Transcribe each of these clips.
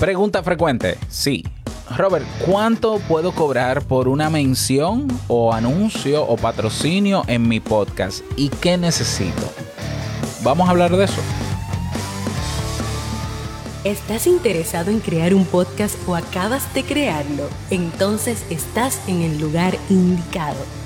Pregunta frecuente, sí. Robert, ¿cuánto puedo cobrar por una mención o anuncio o patrocinio en mi podcast? ¿Y qué necesito? Vamos a hablar de eso. ¿Estás interesado en crear un podcast o acabas de crearlo? Entonces estás en el lugar indicado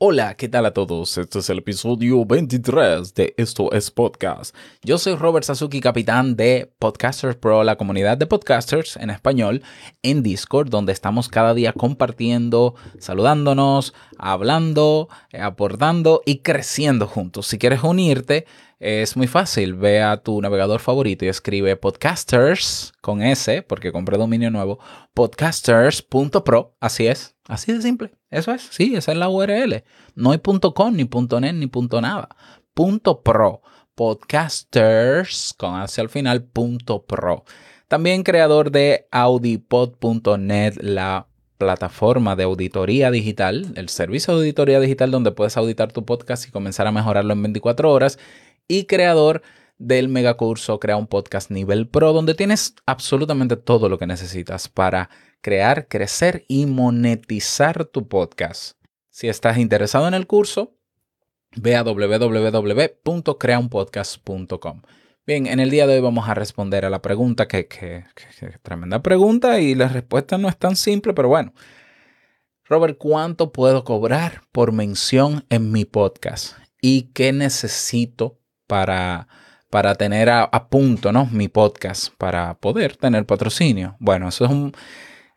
Hola, ¿qué tal a todos? Este es el episodio 23 de Esto es Podcast. Yo soy Robert Sasuki, capitán de Podcasters Pro, la comunidad de podcasters en español en Discord, donde estamos cada día compartiendo, saludándonos, hablando, aportando y creciendo juntos. Si quieres unirte, es muy fácil. Ve a tu navegador favorito y escribe podcasters con S, porque compré dominio nuevo, podcasters.pro. Así es, así de simple. Eso es, sí, esa es la URL. No hay .com, ni .net, ni nada. Punto .pro. Podcasters, con hacia al final, .pro. También creador de audipod.net, la plataforma de auditoría digital, el servicio de auditoría digital donde puedes auditar tu podcast y comenzar a mejorarlo en 24 horas. Y creador del megacurso Crea un Podcast Nivel Pro, donde tienes absolutamente todo lo que necesitas para crear, crecer y monetizar tu podcast. Si estás interesado en el curso, ve a www.creaunpodcast.com. Bien, en el día de hoy vamos a responder a la pregunta, que, que, tremenda pregunta y la respuesta no es tan simple, pero bueno. Robert, ¿cuánto puedo cobrar por mención en mi podcast? ¿Y qué necesito para para tener a, punto ¿no? mi podcast, para poder tener patrocinio. Bueno, eso es un,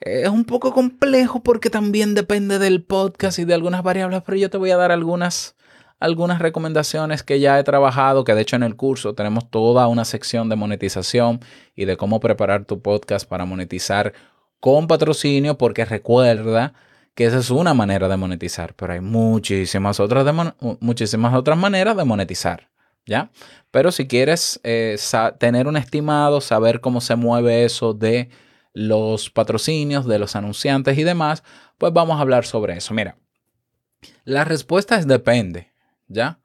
es un poco complejo porque también depende del podcast y de algunas variables, pero yo te voy a dar algunas, algunas recomendaciones que ya he trabajado, que de hecho en el curso tenemos toda una sección de monetización y de cómo preparar tu podcast para monetizar con patrocinio, porque recuerda que esa es una manera de monetizar, pero hay muchísimas otras, muchísimas otras maneras de monetizar. ¿ya? Pero si quieres eh, tener un estimado, saber cómo se mueve eso de los patrocinios, de los anunciantes y demás, pues vamos a hablar sobre eso. Mira, la respuesta es depende, ¿ya?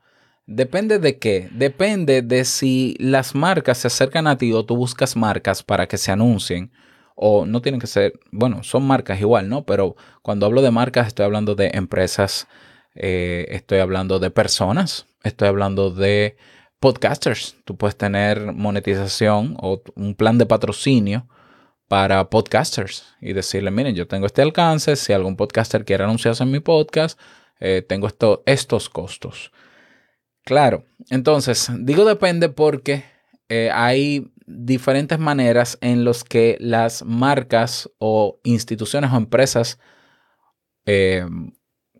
Depende de qué? Depende de si las marcas se acercan a ti o tú buscas marcas para que se anuncien. O no tienen que ser, bueno, son marcas igual, ¿no? Pero cuando hablo de marcas estoy hablando de empresas, eh, estoy hablando de personas, Estoy hablando de podcasters. Tú puedes tener monetización o un plan de patrocinio para podcasters y decirle, miren, yo tengo este alcance, si algún podcaster quiere anunciarse en mi podcast, eh, tengo estos costos. Claro, entonces, digo depende porque eh, hay diferentes maneras en las que las marcas o instituciones o empresas eh,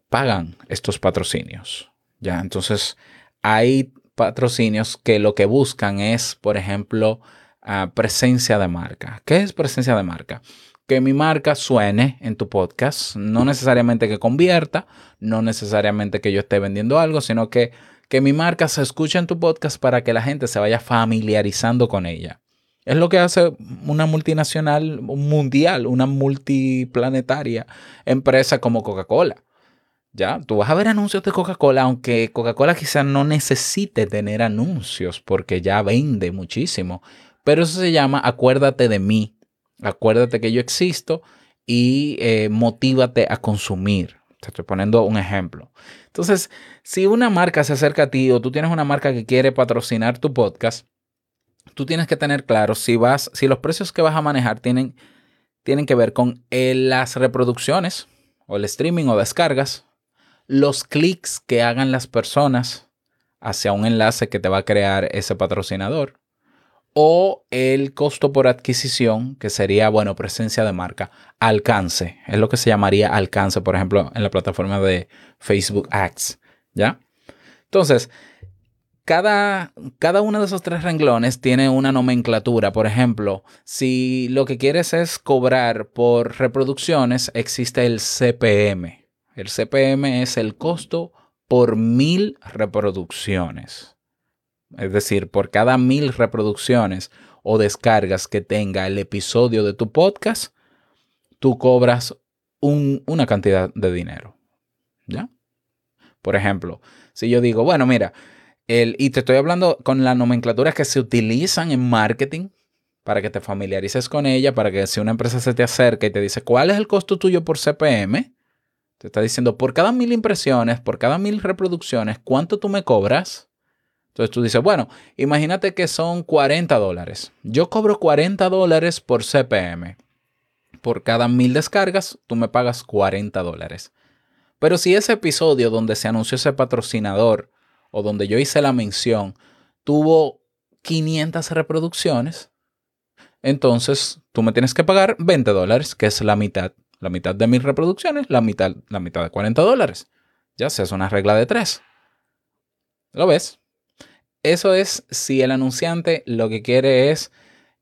pagan estos patrocinios. Ya, entonces hay patrocinios que lo que buscan es, por ejemplo, presencia de marca. ¿Qué es presencia de marca? Que mi marca suene en tu podcast, no necesariamente que convierta, no necesariamente que yo esté vendiendo algo, sino que, que mi marca se escuche en tu podcast para que la gente se vaya familiarizando con ella. Es lo que hace una multinacional mundial, una multiplanetaria empresa como Coca-Cola. Ya, tú vas a ver anuncios de Coca-Cola, aunque Coca-Cola quizás no necesite tener anuncios porque ya vende muchísimo. Pero eso se llama acuérdate de mí, acuérdate que yo existo y eh, motívate a consumir. Te estoy poniendo un ejemplo. Entonces, si una marca se acerca a ti o tú tienes una marca que quiere patrocinar tu podcast, tú tienes que tener claro si vas, si los precios que vas a manejar tienen, tienen que ver con eh, las reproducciones o el streaming o descargas los clics que hagan las personas hacia un enlace que te va a crear ese patrocinador o el costo por adquisición, que sería, bueno, presencia de marca, alcance, es lo que se llamaría alcance, por ejemplo, en la plataforma de Facebook Ads, ¿ya? Entonces, cada, cada uno de esos tres renglones tiene una nomenclatura. Por ejemplo, si lo que quieres es cobrar por reproducciones, existe el CPM. El CPM es el costo por mil reproducciones. Es decir, por cada mil reproducciones o descargas que tenga el episodio de tu podcast, tú cobras una cantidad de dinero. ¿Ya? Por ejemplo, si yo digo, bueno, mira, el, y te estoy hablando con las nomenclaturas que se utilizan en marketing para que te familiarices con ella, para que si una empresa se te acerca y te dice, ¿cuál es el costo tuyo por CPM? Te está diciendo, por cada mil impresiones, por cada mil reproducciones, ¿cuánto tú me cobras? Entonces tú dices, bueno, imagínate que son 40 dólares. Yo cobro 40 dólares por CPM. Por cada mil descargas, tú me pagas 40 dólares. Pero si ese episodio donde se anunció ese patrocinador o donde yo hice la mención tuvo 500 reproducciones, entonces tú me tienes que pagar 20 dólares, que es la mitad. La mitad de mis reproducciones, la mitad, la mitad de 40 dólares. Ya se hace una regla de tres. ¿Lo ves? Eso es si el anunciante lo que quiere es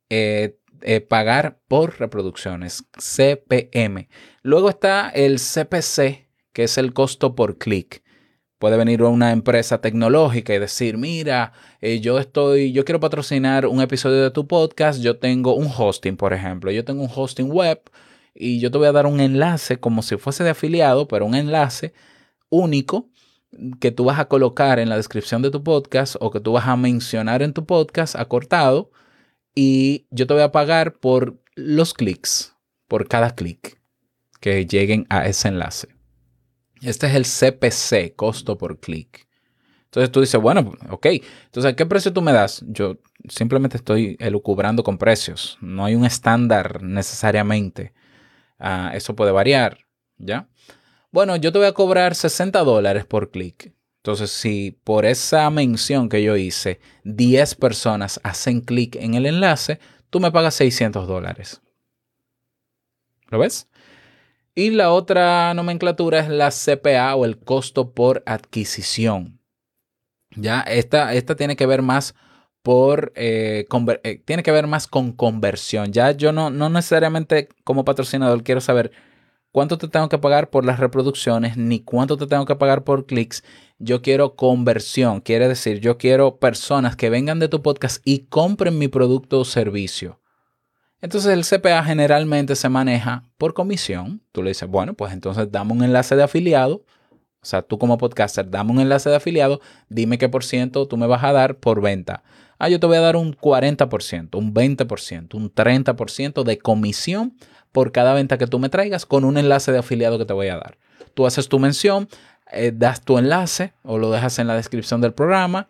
eh, eh, pagar por reproducciones, CPM. Luego está el CPC, que es el costo por clic. Puede venir una empresa tecnológica y decir, mira, eh, yo estoy, yo quiero patrocinar un episodio de tu podcast, yo tengo un hosting, por ejemplo, yo tengo un hosting web y yo te voy a dar un enlace como si fuese de afiliado, pero un enlace único que tú vas a colocar en la descripción de tu podcast o que tú vas a mencionar en tu podcast acortado y yo te voy a pagar por los clics, por cada clic que lleguen a ese enlace. Este es el CPC, costo por clic. Entonces tú dices, bueno, ok, entonces ¿a qué precio tú me das? Yo simplemente estoy elucubrando con precios. No hay un estándar necesariamente. Ah, eso puede variar, ¿ya? Bueno, yo te voy a cobrar 60 dólares por clic. Entonces, si por esa mención que yo hice, 10 personas hacen clic en el enlace, tú me pagas 600 dólares. ¿Lo ves? Y la otra nomenclatura es la CPA o el costo por adquisición. Ya, esta, esta tiene que ver más por eh, eh, tiene que ver más con conversión. Ya yo no, no necesariamente como patrocinador quiero saber cuánto te tengo que pagar por las reproducciones ni cuánto te tengo que pagar por clics. Yo quiero conversión, quiere decir, yo quiero personas que vengan de tu podcast y compren mi producto o servicio. Entonces el CPA generalmente se maneja por comisión. Tú le dices, bueno, pues entonces dame un enlace de afiliado o sea, tú como podcaster, dame un enlace de afiliado, dime qué por ciento tú me vas a dar por venta. Ah, yo te voy a dar un 40%, un 20%, un 30% de comisión por cada venta que tú me traigas con un enlace de afiliado que te voy a dar. Tú haces tu mención, eh, das tu enlace o lo dejas en la descripción del programa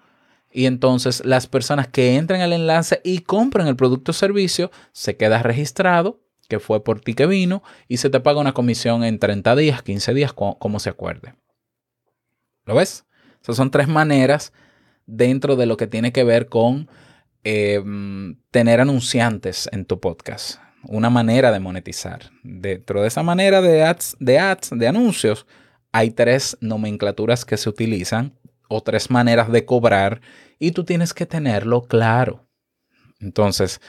y entonces las personas que entren al enlace y compren el producto o servicio se queda registrado que fue por ti que vino y se te paga una comisión en 30 días, 15 días, como se acuerde. ¿Lo ves? Esas son tres maneras dentro de lo que tiene que ver con em, tener anunciantes en tu podcast. Una manera de monetizar. Dentro de esa manera de ads, de ads, de anuncios, hay tres nomenclaturas que se utilizan o tres maneras de cobrar y tú tienes que tenerlo claro. Entonces,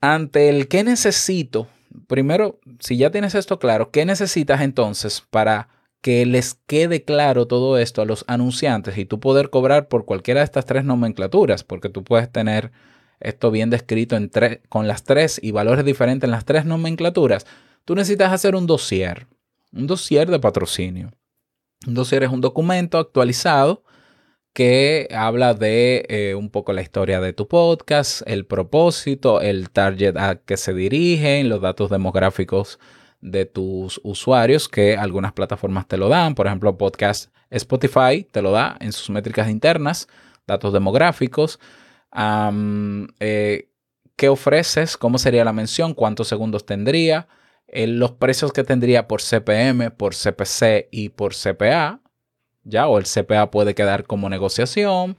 ante el que necesito, primero, si ya tienes esto claro, ¿qué necesitas entonces para que les quede claro todo esto a los anunciantes y tú poder cobrar por cualquiera de estas tres nomenclaturas, porque tú puedes tener esto bien descrito en con las tres y valores diferentes en las tres nomenclaturas, tú necesitas hacer un dossier, un dossier de patrocinio. Un dossier es un documento actualizado que habla de eh, un poco la historia de tu podcast, el propósito, el target a que se dirigen, los datos demográficos de tus usuarios que algunas plataformas te lo dan. Por ejemplo, Podcast Spotify te lo da en sus métricas internas, datos demográficos. Eh, ¿Qué ofreces? ¿Cómo sería la mención? ¿Cuántos segundos tendría? Eh, los precios que tendría por CPM, por CPC y por CPA. ¿Ya? O el CPA puede quedar como negociación.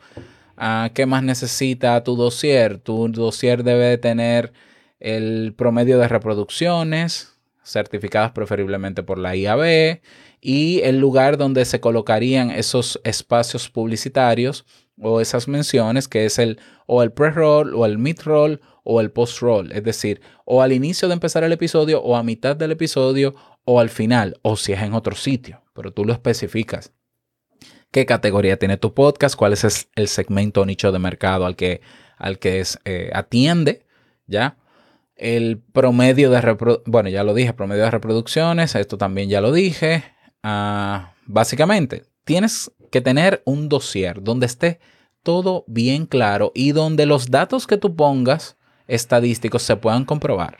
Ah, ¿Qué más necesita tu dossier? Tu dossier debe tener el promedio de reproducciones, certificadas preferiblemente por la IAB, y el lugar donde se colocarían esos espacios publicitarios o esas menciones que es el o el pre-roll o el mid-roll o el post-roll, es decir, o al inicio de empezar el episodio o a mitad del episodio o al final, o si es en otro sitio, pero tú lo especificas. ¿Qué categoría tiene tu podcast? ¿Cuál es el segmento o nicho de mercado al que, al que es, eh, atiende? ¿Ya? El promedio de bueno, ya lo dije, promedio de reproducciones, esto también ya lo dije. Ah, básicamente, tienes que tener un dossier donde esté todo bien claro y donde los datos que tú pongas estadísticos se puedan comprobar.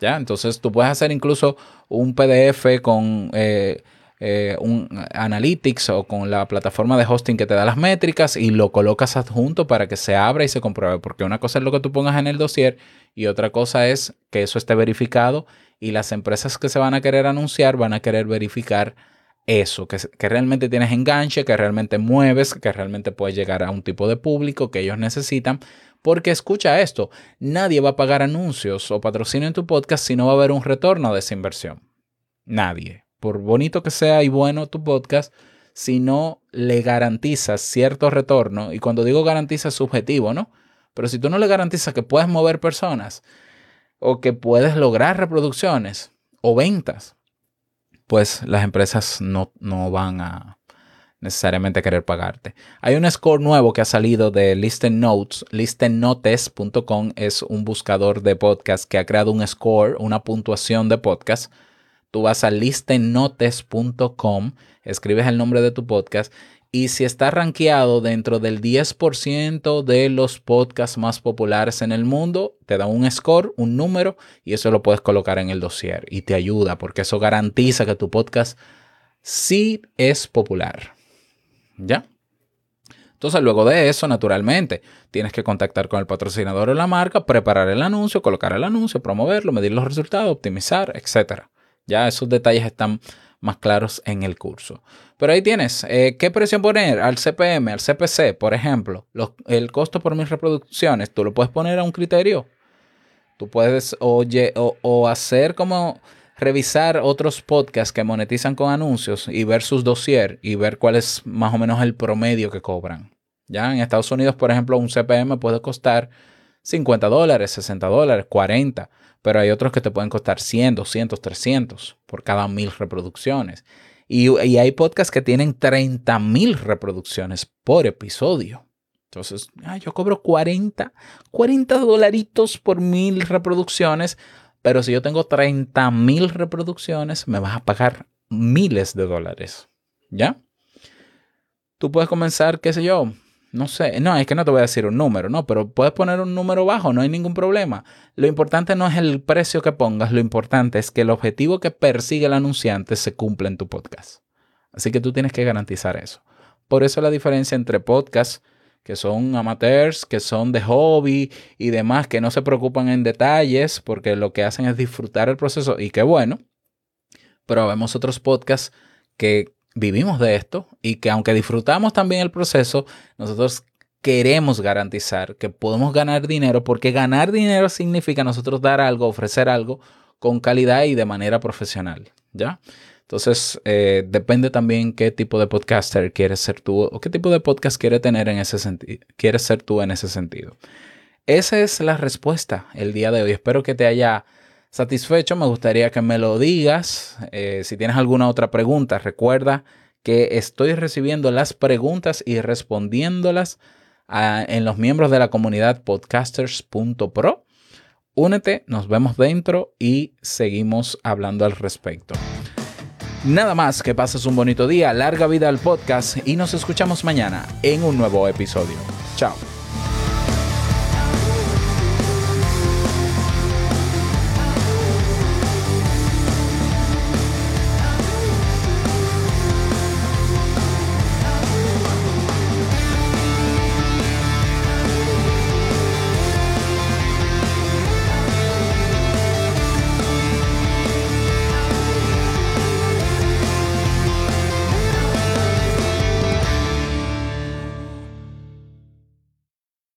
¿Ya? Entonces tú puedes hacer incluso un PDF con eh, eh, un Analytics o con la plataforma de hosting que te da las métricas y lo colocas adjunto para que se abra y se compruebe. Porque una cosa es lo que tú pongas en el dossier y otra cosa es que eso esté verificado y las empresas que se van a querer anunciar van a querer verificar eso, que, que, realmente tienes enganche, que realmente mueves, que realmente puedes llegar a un tipo de público que ellos necesitan. Porque escucha esto, nadie va a pagar anuncios o patrocinio en tu podcast si no va a haber un retorno de esa inversión. Nadie. Por bonito que sea y bueno tu podcast, si no le garantizas cierto retorno, y cuando digo garantiza es subjetivo, ¿no? Pero si tú no le garantizas que puedes mover personas o que puedes lograr reproducciones o ventas, pues las empresas no, no van a necesariamente querer pagarte. Hay un score nuevo que ha salido de Listen Notes. ListenNotes.com es un buscador de podcast que ha creado un score, una puntuación de podcast. Tú vas a listennotes.com, escribes el nombre de tu podcast y si está rankeado dentro del 10% de los podcasts más populares en el mundo, te da un score, un número, y eso lo puedes colocar en el dossier y te ayuda porque eso garantiza que tu podcast sí es popular. ¿Ya? Entonces, luego de eso, naturalmente, tienes que contactar con el patrocinador o la marca, preparar el anuncio, colocar el anuncio, promoverlo, medir los resultados, optimizar, etc. Ya esos detalles están más claros en el curso. Pero ahí tienes, eh, ¿qué presión poner al CPM, al CPC, por ejemplo? el costo por mis reproducciones, tú lo puedes poner a un criterio. Tú puedes oye, o, hacer como revisar otros podcasts que monetizan con anuncios y ver sus dossier y ver cuál es más o menos el promedio que cobran. Ya en Estados Unidos, por ejemplo, un CPM puede costar 50 dólares, 60 dólares, 40 pero hay otros que te pueden costar 100, 200, 300 por cada mil reproducciones. Y, hay podcasts que tienen 30 mil reproducciones por episodio. Entonces, ah, yo cobro 40, 40 dolaritos por mil reproducciones, pero si yo tengo 30 mil reproducciones, me vas a pagar miles de dólares. ¿Ya? Tú puedes comenzar, qué sé yo, no sé, no, es que no te voy a decir un número, no, pero puedes poner un número bajo, no hay ningún problema. Lo importante no es el precio que pongas, lo importante es que el objetivo que persigue el anunciante se cumpla en tu podcast. Así que tú tienes que garantizar eso. Por eso la diferencia entre podcasts que son amateurs, que son de hobby y demás, que no se preocupan en detalles porque lo que hacen es disfrutar el proceso y qué bueno. Pero vemos otros podcasts que vivimos de esto y que aunque disfrutamos también el proceso, nosotros queremos garantizar que podemos ganar dinero porque ganar dinero significa nosotros dar algo, ofrecer algo con calidad y de manera profesional, ¿ya? Entonces, eh, depende también qué tipo de podcaster quieres ser tú o qué tipo de podcast quieres tener en ese sentido, quieres ser tú en ese sentido. Esa es la respuesta el día de hoy. Espero que te haya satisfecho, me gustaría que me lo digas. Eh, si tienes alguna otra pregunta, recuerda que estoy recibiendo las preguntas y respondiéndolas ah, en los miembros de la comunidad podcasters.pro. Únete, nos vemos dentro y seguimos hablando al respecto. Nada más, que pases un bonito día, larga vida al podcast y nos escuchamos mañana en un nuevo episodio. Chao.